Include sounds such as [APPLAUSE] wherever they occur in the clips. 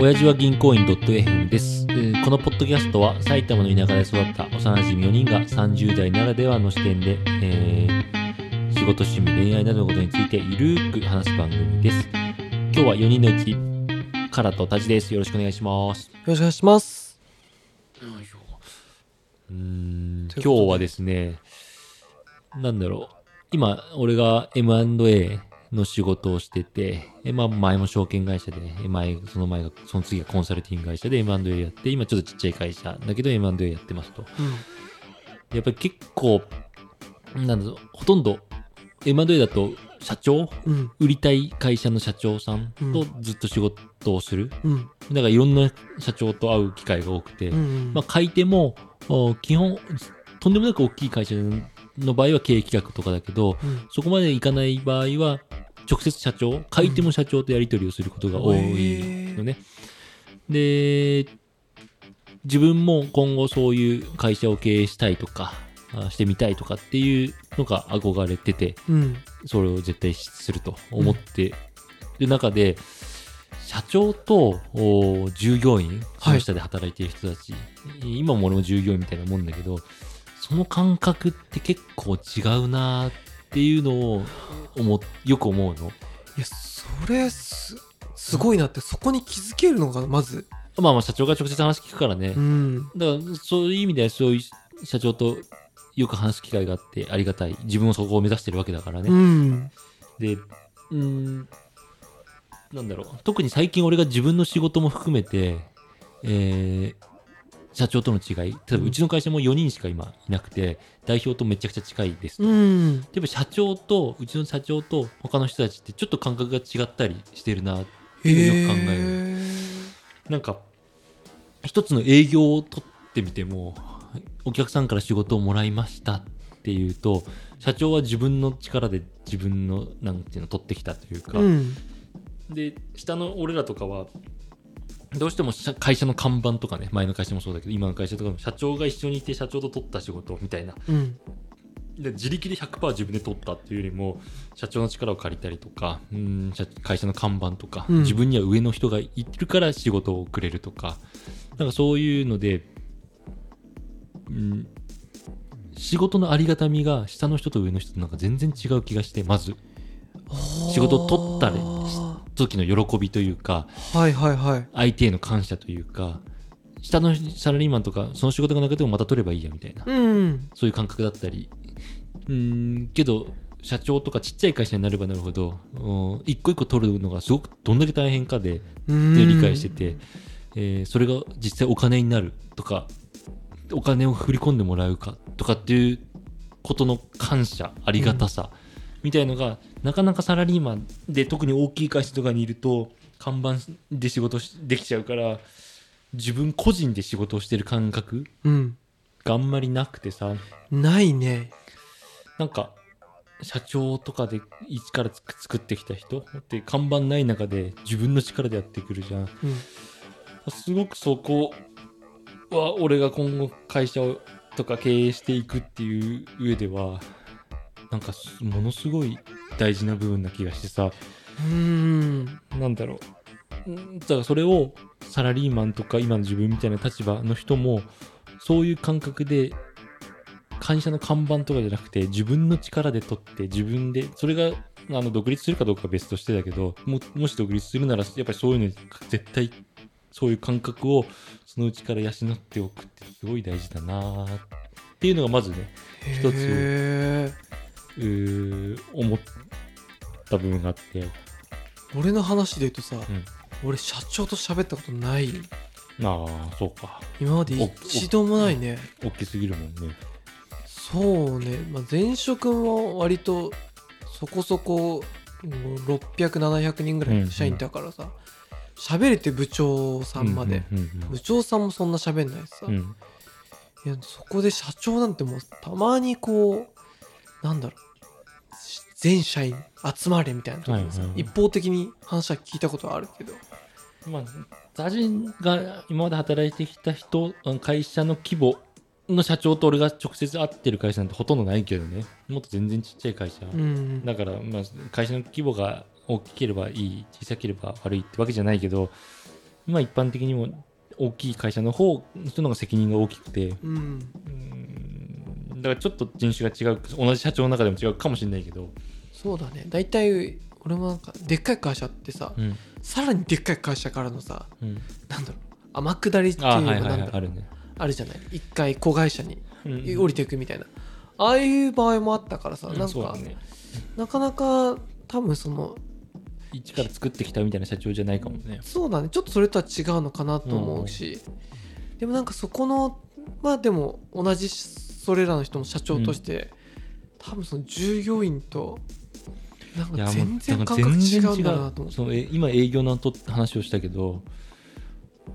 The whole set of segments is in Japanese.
親父は銀行員 .fm です、えーこのポッドキャストは埼玉の田舎で育った幼馴染4人が30代ならではの視点で、えー仕事、趣味、恋愛などのことについてゆるーく話す番組です。今日は4人のうち、カラとタジです。よろしくお願いします。よろしくお願いします。うーん今日はですね、なんだろう。今、俺が M&A の仕事をしてて、えまあ、前も証券会社で、え前、その前が、その次がコンサルティング会社で M&A やって、今ちょっとちっちゃい会社だけど M&A やってますと。やっぱり結構、なんだろう、ほとんど M&A だと社長うん。うん。売りたい会社の社長さんとずっと仕事をする。うん。だからいろんな社長と会う機会が多くて、うん。まあ、買い手も、お基本、とんでもなく大きい会社の場合は経営企画とかだけど、うんそこまでいかない場合は、直接社長、買い手も社長とやり取りをすることが多いのね。で、自分も今後そういう会社を経営したいとか、あしてみたいとかっていうのが憧れてて、うん。それを絶対すると思ってる中で、社長とお従業員、その下で働いている人たち、今も俺も従業員みたいなもんだけど、その感覚って結構違うなっていうのを思っよく思うの？いや、それす、すごいなって、そこに気づけるのが、まず。まあまあ社長が直接話聞くからね。うん。だからそういう意味ではそういう社長とよく話す機会があってありがたい。自分もそこを目指してるわけだからね。うん。で、うーん、なんだろう。特に最近俺が自分の仕事も含めて、えー、社長との違い。例えばうちの会社も4人しか今いなくて、代表とめちゃくちゃ近いですと。うん。やっぱ社長と、うちの社長と他の人たちってちょっと感覚が違ったりしてるなっていうのを考える。えなんか、一つの営業を取ってみても、お客さんから仕事をもらいましたっていうと、社長は自分の力で自分の、なんていうの、取ってきたというか、うん。で、下の俺らとかは、どうしても社会社の看板とかね、前の会社もそうだけど、今の会社とかも社長が一緒にいて社長と取った仕事みたいな。うん。で自力で100%自分で取ったっていうよりも、社長の力を借りたりとか、うん社会社の看板とか、うん自分には上の人がいるから仕事をくれるとか、なんかそういうので、うん、仕事のありがたみが下の人と上の人となんか全然違う気がして、まず、仕事を取ったりあ時の喜びというか、ーはいはいはい。相手への感謝というか、下のサラリーマンとか、その仕事がなくてもまた取ればいいやみたいな、うん。そういう感覚だったり、うーん、けど、社長とかちっちゃい会社になればなるほど、うん一個一個取るのがすごくどんだけ大変かで、うん。って理解してて、えーそれが実際お金になるとか、お金を振り込んでもらうかとかっていうことの感謝、ありがたさ、みたいのが、なかなかサラリーマンで特に大きい会社とかにいると、看板で仕事しできちゃうから、自分個人で仕事をしてる感覚うん。があんまりなくてさ、ないね。なんか、社長とかで一から作ってきた人？って看板ない中で自分の力でやってくるじゃん。うん。すごくそこは俺が今後会社をとか経営していくっていう上ではなんかすものすごい大事な部分な気がしてさ。うん。なんだろう。んだからそれをサラリーマンとか今の自分みたいな立場の人もそういう感覚で会社の看板とかじゃなくて自分の力で取って自分でそれがあの独立するかどうかは別としてだけどももし独立するならやっぱりそういうのに絶対そういう感覚をそのうちから養っておくってすごい大事だなーっていうのがまずね一つ。へうー思った部分があって。ー俺の話で言うとさ、ん。俺社長と喋ったことない。ああそうか。今まで一度もないね。大きすぎるもんね。そうね、まあ、前職も割とそこそこ600700人ぐらい社員いたからさ喋、れて部長さんまで、うんうん部長さんもそんな喋んないしさ、うんうん。いやそこで社長なんてもうたまにこうなんだろう全社員集まれみたいな時にさ、はいはいはい。一方的に話は聞いたことはあるけど。まあ、ザジンが今まで働いてきた人、会社の規模の社長と俺が直接会ってる会社なんてほとんどないけどね。もっと全然ちっちゃい会社。うん。だから、まあ、会社の規模が大きければいい、小さければ悪いってわけじゃないけど、まあ一般的にも大きい会社の方その方が責任が大きくて。うんうんだからちょっと人種が違う同じ社長の中でも違うかもしれないけど、そうだね。大体俺もなんかでっかい会社ってさうん。さらにでっかい会社からのさうん、なんだろう。天下りっていうあのはいはいがなんだろうはいあるね、あるじゃない？一回子会社にうん降りていくみたいな。ああいう場合もあったからさうんなんかね。なかなか多分その一から作ってきたみたいな社長じゃないかもね。そうだね。ちょっとそれとは違うのかなと思うし、でもなんかそこのまあでも同じそれらの人も社長として、多分その従業員となんか全然感覚違う。んだなと思って。そのえ今営業のと話をしたけど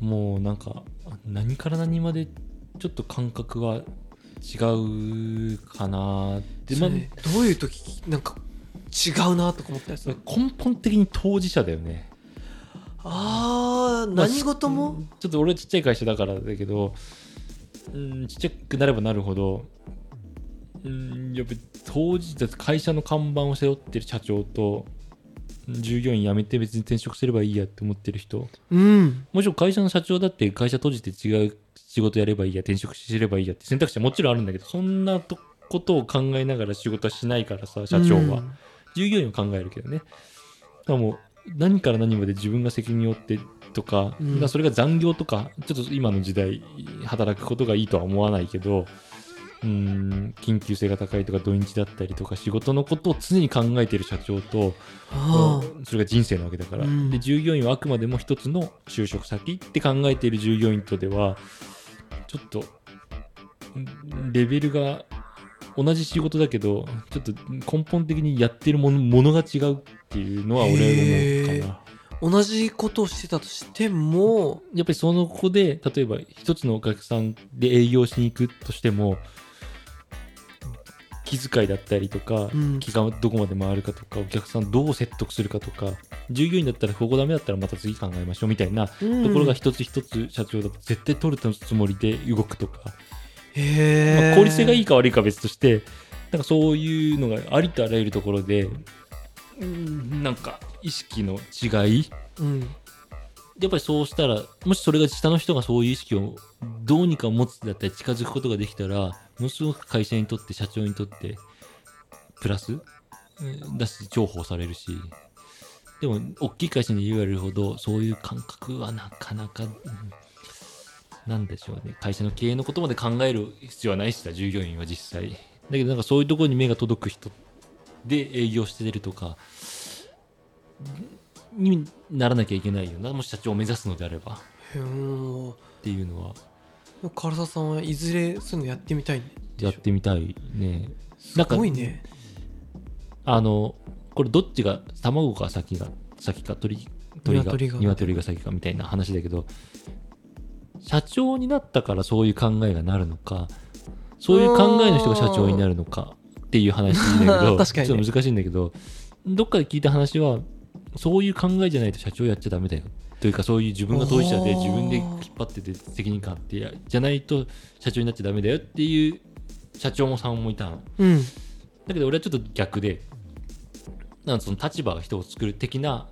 もうなんか何から何までちょっと感覚は違うかなって、まどういう時なんか違うなとか思ったりする根本的に当事者だよね。ああ何事も、ちょっと俺はちっちゃい会社だからだけどうんちっちゃくなればなるほど。うんやっぱり当時会社の看板を背負ってる社長と従業員辞めて別に転職すればいいやって思ってる人。うん。もちろん会社の社長だって会社閉じて違う仕事やればいいや転職すればいいやって選択肢はもちろんあるんだけどそんなとことを考えながら仕事はしないからさ社長は、従業員は考えるけどね。だからもう何から何まで自分が責任を負ってとか,、うん。それが残業とかちょっと今の時代働くことがいいとは思わないけどうーん緊急性が高いとか土日だったりとか仕事のことを常に考えている社長とあそれが人生なわけだから、うん。で従業員はあくまでも一つの就職先って考えている従業員とではちょっとんレベルが同じ仕事だけどちょっと根本的にやってるものものが違うっていうのは俺は思うかな。同じことをしてたとしてもやっぱりその子で例えば一つのお客さんで営業しに行くとしても気遣いだったりとか、うん。気がどこまで回るかとかお客さんどう説得するかとか従業員だったらここダメだったらまた次考えましょうみたいなとところが一つ一つ社長だと絶対取るつもりで動くとか、へえ、まあ効率性がいいか悪いかは別としてなんかそういうのがありとあらゆるところでうんなんか意識の違い？うん。やっぱりそうしたらもしそれが下の人がそういう意識をどうにか持つだったり近づくことができたらものすごく会社にとって社長にとってプラス？うん。だし重宝されるし。でも大きい会社に言われるほどそういう感覚はなかなか、うんなんでしょうね。会社の経営のことまで考える必要はないしさ従業員は実際。だけどなんかそういうところに目が届く人で営業してるとかにならなきゃいけないよな。もし社長を目指すのであれば。っていうのは。唐沢さんはいずれそういうのやってみたいやってみたいね。すごいね。あのこれどっちが卵が先が先か鳥鳥が鶏が。鶏が先かみたいな話だけど社長になったからそういう考えがなるのかそういう考えの人が社長になるのかっていう話だけど [LAUGHS] 確かにね。ちょっと難しいんだけどどっかで聞いた話はそういう考えじゃないと社長やっちゃダメだよ。というかそういう自分が当事者で自分で引っ張ってて責任感あってやじゃないと社長になっちゃダメだよっていう社長もさんもいたの。うん。だけど俺はちょっと逆で、なんかその立場が人を作る的な、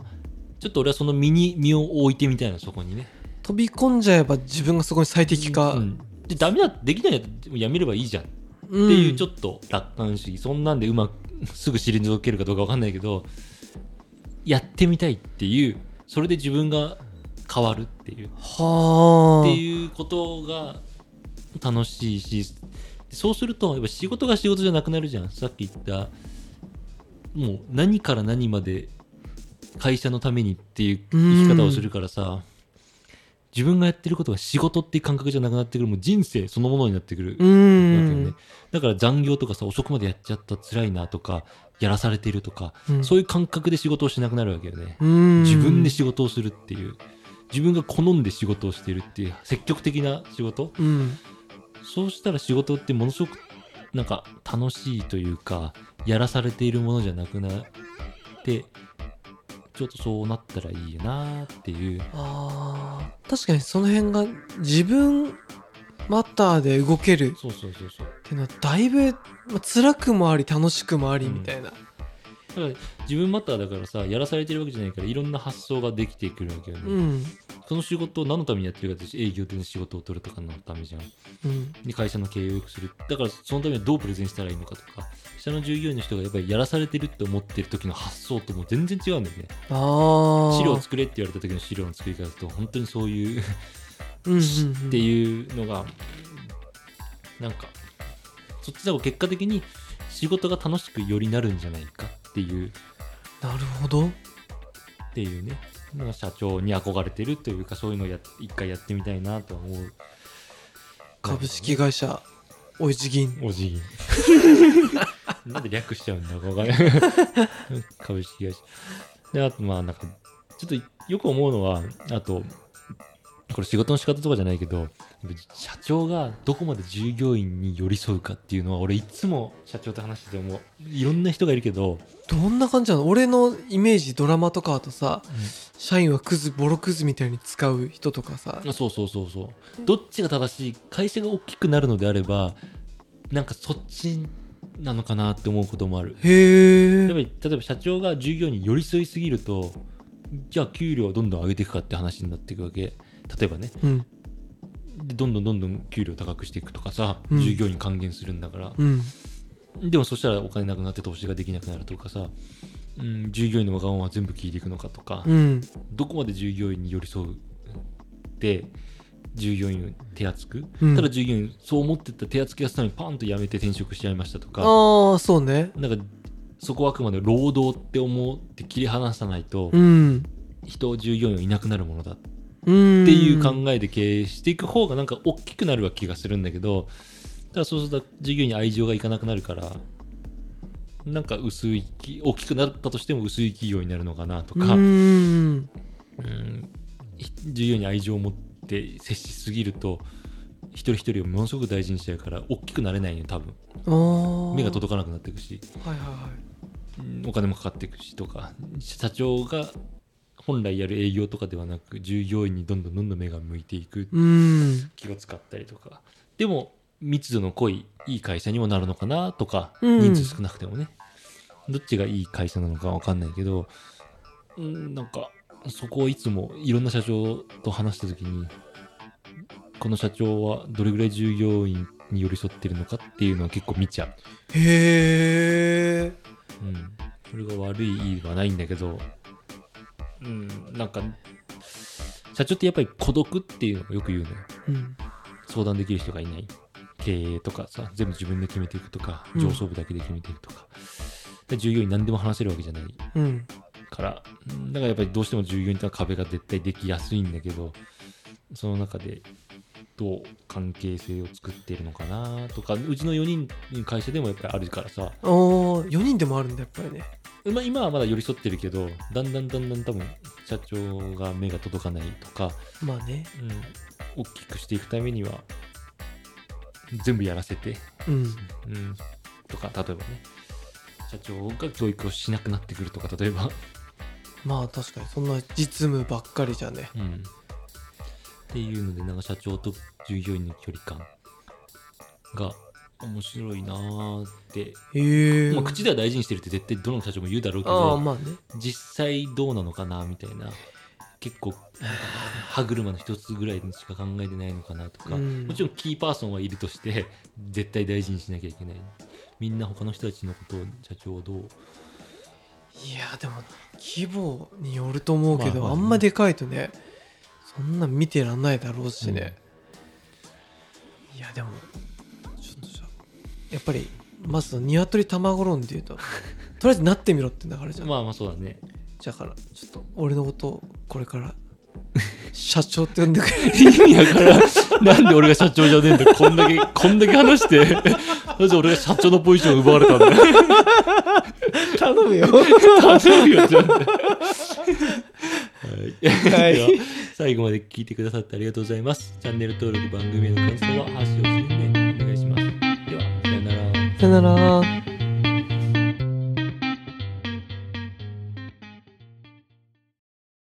ちょっと俺はその身に身を置いてみたいな、そこにね。飛び込んじゃえば自分がそこに最適化、うん。で、ダメだ、できないややめればいいじゃん。ってうんいうちょっと楽観主義。そんなんでうまく、すぐ退けるかどうかわかんないけど、やってみたいっていう、それで自分が変わるっていう。はあっていうことが楽しいしそうするとやっぱ仕事が仕事じゃなくなるじゃんさっき言ったもう何から何まで会社のためにっていう生き方をするからさ自分がやってることが仕事っていう感覚じゃなくなってくる。もう人生そのものになってくる。うわけね。だから残業とかさ遅くまでやっちゃった辛いなとかやらされてるとか、うん。そういう感覚で仕事をしなくなるわけよね、うん。自分で仕事をするっていう。自分が好んで仕事をしてるっていう積極的な仕事。うん。そうしたら仕事ってものすごくなんか楽しいというかやらされているものじゃなくなってちょっとそうなったらいいよなっていう。あー確かにその辺が自分マターで動ける。そうそうそうそう。っていうのはだいぶ、まあ、辛くもあり楽しくもありみたいな、だから自分マッターだからさやらされてるわけじゃないからいろんな発想ができてくるわけよね、うん。その仕事を何のためにやってるかって営業で仕事を取るとかのためじゃん。うん。で会社の経営を良くする。だからそのためにはどうプレゼンしたらいいのかとか下の従業員の人がやっぱりやらされてるって思ってる時の発想ともう全然違うんだよね。資料を作れって言われた時の資料の作り方と本当にそういうっていうのがなんかそっちの方が結果的に仕事が楽しくよりなるんじゃないかっていう。なるほど。っていうね。社長に憧れてるというかそういうのをや一回やってみたいなとは思う。株式会社おいじ銀おじぎなんで略しちゃうんだかわかんない。[LAUGHS] 株式会社。であとまあなんかちょっとよく思うのはあとこれ仕事の仕方とかじゃないけど社長がどこまで従業員に寄り添うかっていうのは俺いつも社長と話してて思う。いろんな人がいるけど、どんな感じなの？俺のイメージドラマとかだとさ社員はクズボロクズみたいに使う人とかさ。あそうそうそうそう。どっちが正しい？会社が大きくなるのであればなんかそっちなのかなって思うこともある。へえ例えば社長が従業員に寄り添いすぎるとじゃあ給料をどんどん上げていくかって話になっていくわけ。例えばね。うん。でどんどんどんどん給料高くしていくとかさ、うん。従業員還元するんだから、うん。でもそしたらお金なくなって投資ができなくなるとかさ、うん、従業員のわがままは全部聞いていくのかとか、うん。どこまで従業員に寄り添うって従業員を手厚く、うん。ただ従業員そう思ってた手厚くやってたのにパンと辞めて転職しちゃいましたとか。ああそうね。なんかそこはあくまで労働って思って切り離さないと、うん。人従業員はいなくなるものだ。っうん。ていう考えで経営していく方がなんか大きくなるわ気がするんだけどただそうすると従業員に愛情がいかなくなるからなんか薄いき大きくなったとしても薄い企業になるのかなとか、うん。従業員に愛情を持って接しすぎると一人一人をものすごく大事にしちゃうから大きくなれないよ多分。目が届かなくなっていくし。はいはいはい。うんお金もかかっていくしとか。社長が本来やる営業とかではなく従業員にどんどんどんどん目が向いていくうん。気を使ったりとか。でも密度の濃いいい会社にもなるのかなとか、うん。人数少なくてもね。どっちがいい会社なのかわかんないけどうんなんかそこをいつもいろんな社長と話した時にこの社長はどれぐらい従業員に寄り添ってるのかっていうのは結構見ちゃう、へえうん、それが悪い意味はないんだけどうんなんか社長ってやっぱり孤独っていうのをよく言うのよ。うん。相談できる人がいない。経営とかさ全部自分で決めていくとかうん。上層部だけで決めていくとか、で従業員何でも話せるわけじゃない。うんから。うんだからやっぱりどうしても従業員とは壁が絶対できやすいんだけどその中でどう関係性を作っているのかなとかうちの4人の会社でもやっぱりあるからさ、おー4人でもあるんだやっぱりね。まあ、今はまだ寄り添ってるけどだんだんだんだん多分社長が目が届かないとか、まあね。うん、大きくしていくためには全部やらせてうん。うん、とか例えばね社長が教育をしなくなってくるとか例えば、まあ確かにそんな実務ばっかりじゃね。うん、っていうのでなんか社長と従業員の距離感が面白いなーって、へえまあ、口では大事にしてるって絶対どの社長も言うだろうけどまあね。実際どうなのかなみたいな。結構歯車の一つぐらいしか考えてないのかなとか、うん。もちろんキーパーソンはいるとして絶対大事にしなきゃいけない。みんな他の人たちのことを社長をどういやでも規模によると思うけど、まあまああんまでかいとねそんなん見てらんないだろうしね、いやでもちょっとじゃあやっぱりまず鶏卵論で言うと [LAUGHS] とりあえずなってみろって流れじゃん、まあまあそうだね。だからちょっと俺のことをこれから [LAUGHS] 社長って呼んでくれ。意味やからなんで俺が社長じゃねえんだよ。こんだけこんだけ話してなぜ俺が社長のポジションを奪われたんだよ頼むよ頼むよってはい、は最後まで聞いてくださってありがとうございますチャンネル登録番組への感想は「ハッシュをするでお願いしますではさよならさよなら